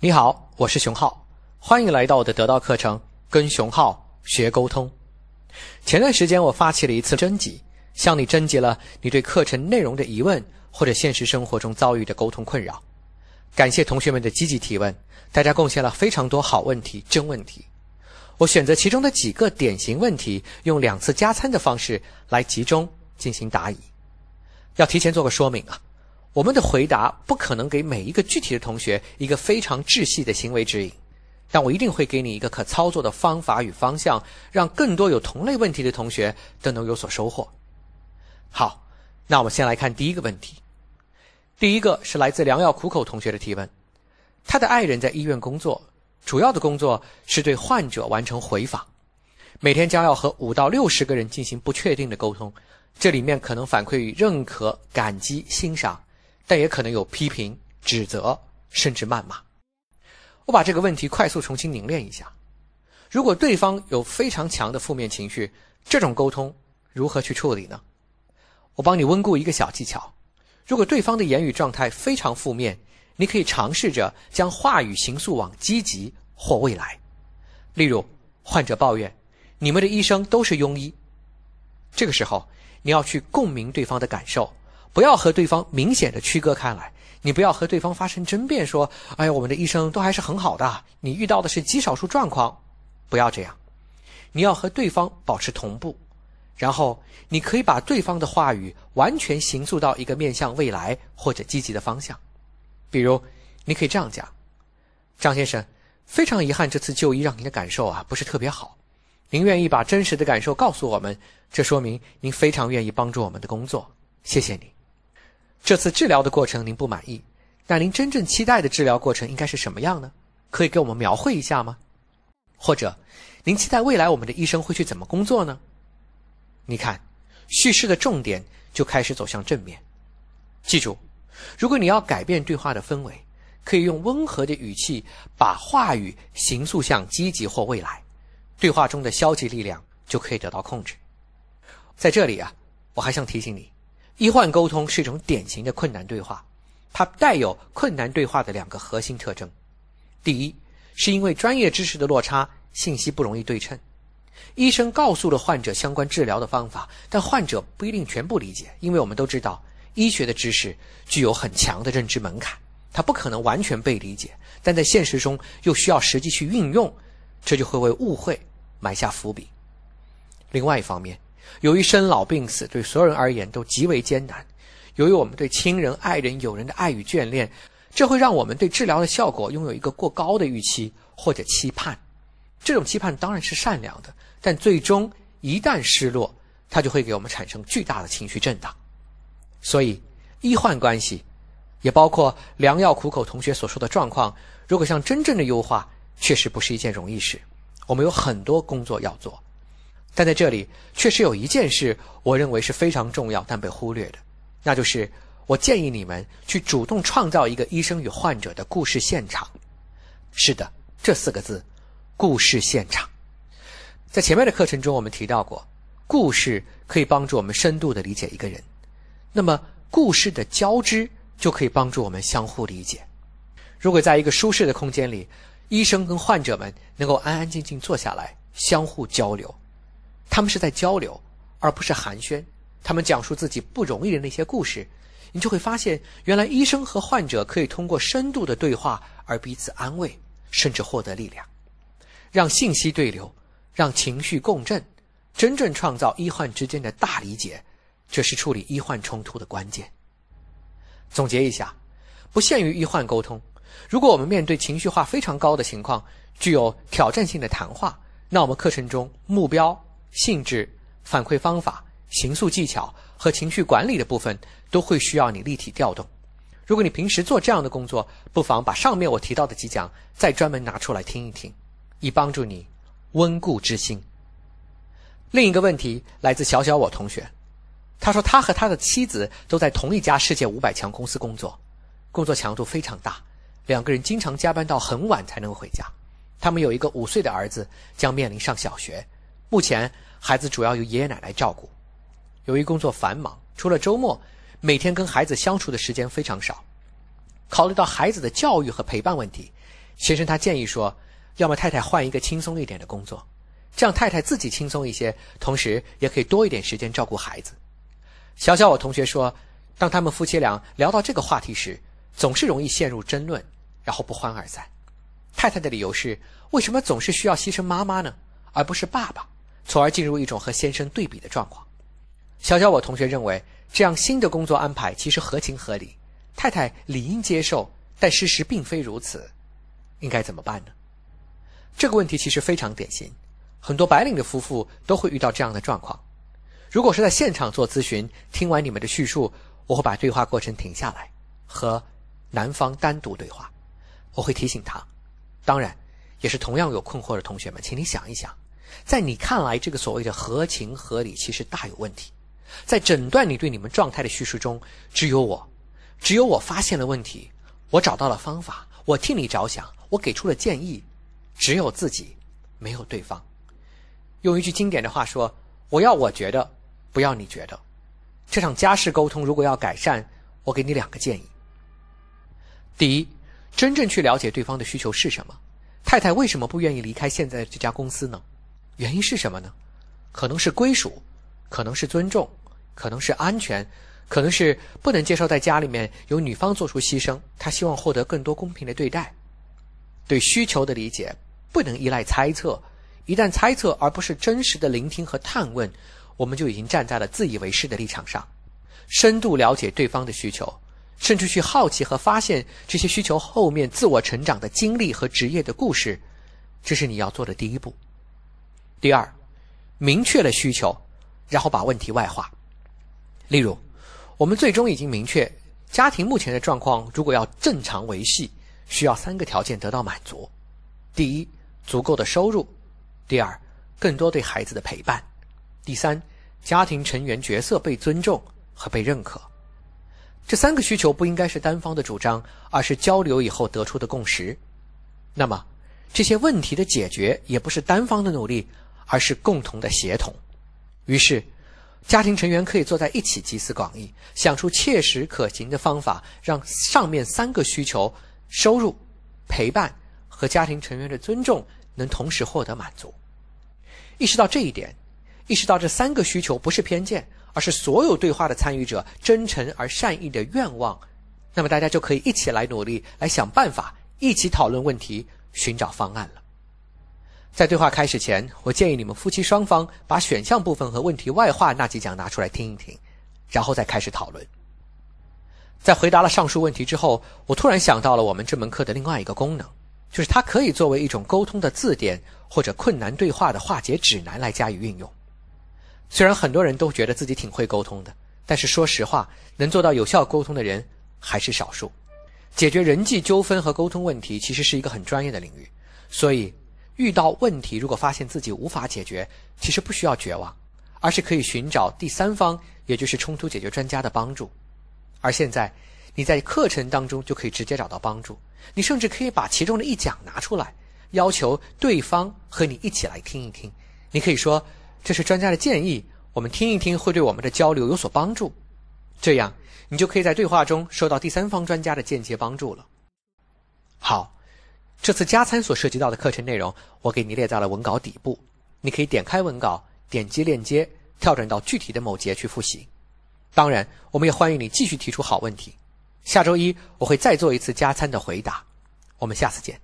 你好，我是熊浩，欢迎来到我的得到课程，跟熊浩学沟通。前段时间我发起了一次征集，向你征集了你对课程内容的疑问或者现实生活中遭遇的沟通困扰。感谢同学们的积极提问，大家贡献了非常多好问题、真问题。我选择其中的几个典型问题，用两次加餐的方式来集中进行答疑。要提前做个说明啊。我们的回答不可能给每一个具体的同学一个非常窒细的行为指引，但我一定会给你一个可操作的方法与方向，让更多有同类问题的同学都能有所收获。好，那我们先来看第一个问题。第一个是来自良药苦口同学的提问，他的爱人在医院工作，主要的工作是对患者完成回访，每天将要和五到六十个人进行不确定的沟通，这里面可能反馈与认可、感激、欣赏。但也可能有批评、指责，甚至谩骂。我把这个问题快速重新凝练一下：如果对方有非常强的负面情绪，这种沟通如何去处理呢？我帮你温故一个小技巧：如果对方的言语状态非常负面，你可以尝试着将话语形塑往积极或未来。例如，患者抱怨：“你们的医生都是庸医。”这个时候，你要去共鸣对方的感受。不要和对方明显的区隔开来，你不要和对方发生争辩，说：“哎呀，我们的医生都还是很好的，你遇到的是极少数状况。”不要这样，你要和对方保持同步，然后你可以把对方的话语完全形塑到一个面向未来或者积极的方向。比如，你可以这样讲：“张先生，非常遗憾，这次就医让您的感受啊不是特别好。您愿意把真实的感受告诉我们，这说明您非常愿意帮助我们的工作。谢谢你。”这次治疗的过程您不满意，那您真正期待的治疗过程应该是什么样呢？可以给我们描绘一下吗？或者，您期待未来我们的医生会去怎么工作呢？你看，叙事的重点就开始走向正面。记住，如果你要改变对话的氛围，可以用温和的语气把话语形塑向积极或未来，对话中的消极力量就可以得到控制。在这里啊，我还想提醒你。医患沟通是一种典型的困难对话，它带有困难对话的两个核心特征：第一，是因为专业知识的落差，信息不容易对称。医生告诉了患者相关治疗的方法，但患者不一定全部理解，因为我们都知道，医学的知识具有很强的认知门槛，它不可能完全被理解，但在现实中又需要实际去运用，这就会为误会埋下伏笔。另外一方面，由于生老病死对所有人而言都极为艰难，由于我们对亲人、爱人、友人的爱与眷恋，这会让我们对治疗的效果拥有一个过高的预期或者期盼。这种期盼当然是善良的，但最终一旦失落，它就会给我们产生巨大的情绪震荡。所以，医患关系，也包括良药苦口同学所说的状况，如果想真正的优化，确实不是一件容易事。我们有很多工作要做。但在这里，确实有一件事，我认为是非常重要但被忽略的，那就是我建议你们去主动创造一个医生与患者的故事现场。是的，这四个字，故事现场。在前面的课程中，我们提到过，故事可以帮助我们深度的理解一个人，那么故事的交织就可以帮助我们相互理解。如果在一个舒适的空间里，医生跟患者们能够安安静静坐下来，相互交流。他们是在交流，而不是寒暄。他们讲述自己不容易的那些故事，你就会发现，原来医生和患者可以通过深度的对话而彼此安慰，甚至获得力量，让信息对流，让情绪共振，真正创造医患之间的大理解，这是处理医患冲突的关键。总结一下，不限于医患沟通，如果我们面对情绪化非常高的情况，具有挑战性的谈话，那我们课程中目标。性质、反馈方法、行诉技巧和情绪管理的部分都会需要你立体调动。如果你平时做这样的工作，不妨把上面我提到的几讲再专门拿出来听一听，以帮助你温故知新。另一个问题来自小小我同学，他说他和他的妻子都在同一家世界五百强公司工作，工作强度非常大，两个人经常加班到很晚才能回家。他们有一个五岁的儿子，将面临上小学。目前，孩子主要由爷爷奶奶照顾。由于工作繁忙，除了周末，每天跟孩子相处的时间非常少。考虑到孩子的教育和陪伴问题，先生他建议说，要么太太换一个轻松一点的工作，这样太太自己轻松一些，同时也可以多一点时间照顾孩子。小小我同学说，当他们夫妻俩聊到这个话题时，总是容易陷入争论，然后不欢而散。太太的理由是，为什么总是需要牺牲妈妈呢，而不是爸爸，从而进入一种和先生对比的状况。小小我同学认为，这样新的工作安排其实合情合理，太太理应接受，但事实并非如此。应该怎么办呢？这个问题其实非常典型，很多白领的夫妇都会遇到这样的状况。如果是在现场做咨询，听完你们的叙述，我会把对话过程停下来，和男方单独对话。我会提醒他，当然，也是同样有困惑的同学们，请你想一想，在你看来，这个所谓的合情合理，其实大有问题。在整段你对你们状态的叙述中，只有我，只有我发现了问题，我找到了方法，我替你着想。我给出了建议，只有自己，没有对方。用一句经典的话说：“我要我觉得，不要你觉得。”这场家事沟通如果要改善，我给你两个建议。第一，真正去了解对方的需求是什么。太太为什么不愿意离开现在这家公司呢？原因是什么呢？可能是归属，可能是尊重，可能是安全，可能是不能接受在家里面由女方做出牺牲，她希望获得更多公平的对待。对需求的理解不能依赖猜测，一旦猜测而不是真实的聆听和探问，我们就已经站在了自以为是的立场上。深度了解对方的需求，甚至去好奇和发现这些需求后面自我成长的经历和职业的故事，这是你要做的第一步。第二，明确了需求，然后把问题外化。例如，我们最终已经明确，家庭目前的状况如果要正常维系。需要三个条件得到满足：第一，足够的收入；第二，更多对孩子的陪伴；第三，家庭成员角色被尊重和被认可。这三个需求不应该是单方的主张，而是交流以后得出的共识。那么，这些问题的解决也不是单方的努力，而是共同的协同。于是，家庭成员可以坐在一起集思广益，想出切实可行的方法，让上面三个需求。收入、陪伴和家庭成员的尊重能同时获得满足。意识到这一点，意识到这三个需求不是偏见，而是所有对话的参与者真诚而善意的愿望，那么大家就可以一起来努力，来想办法，一起讨论问题，寻找方案了。在对话开始前，我建议你们夫妻双方把选项部分和问题外化那几讲拿出来听一听，然后再开始讨论。在回答了上述问题之后，我突然想到了我们这门课的另外一个功能，就是它可以作为一种沟通的字典或者困难对话的化解指南来加以运用。虽然很多人都觉得自己挺会沟通的，但是说实话，能做到有效沟通的人还是少数。解决人际纠纷和沟通问题其实是一个很专业的领域，所以遇到问题如果发现自己无法解决，其实不需要绝望，而是可以寻找第三方，也就是冲突解决专家的帮助。而现在，你在课程当中就可以直接找到帮助。你甚至可以把其中的一讲拿出来，要求对方和你一起来听一听。你可以说这是专家的建议，我们听一听会对我们的交流有所帮助。这样，你就可以在对话中收到第三方专家的间接帮助了。好，这次加餐所涉及到的课程内容，我给你列在了文稿底部，你可以点开文稿，点击链接，跳转到具体的某节去复习。当然，我们也欢迎你继续提出好问题。下周一我会再做一次加餐的回答。我们下次见。